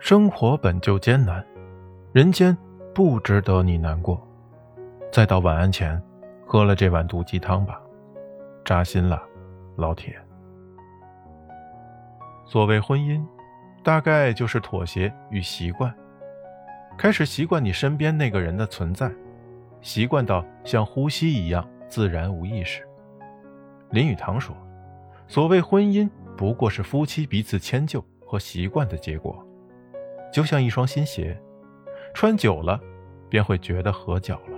生活本就艰难，人间不值得你难过。再到晚安前，喝了这碗毒鸡汤吧，扎心了，老铁。所谓婚姻，大概就是妥协与习惯，开始习惯你身边那个人的存在，习惯到像呼吸一样自然无意识。林语堂说：“所谓婚姻，不过是夫妻彼此迁就和习惯的结果。”就像一双新鞋，穿久了，便会觉得合脚了。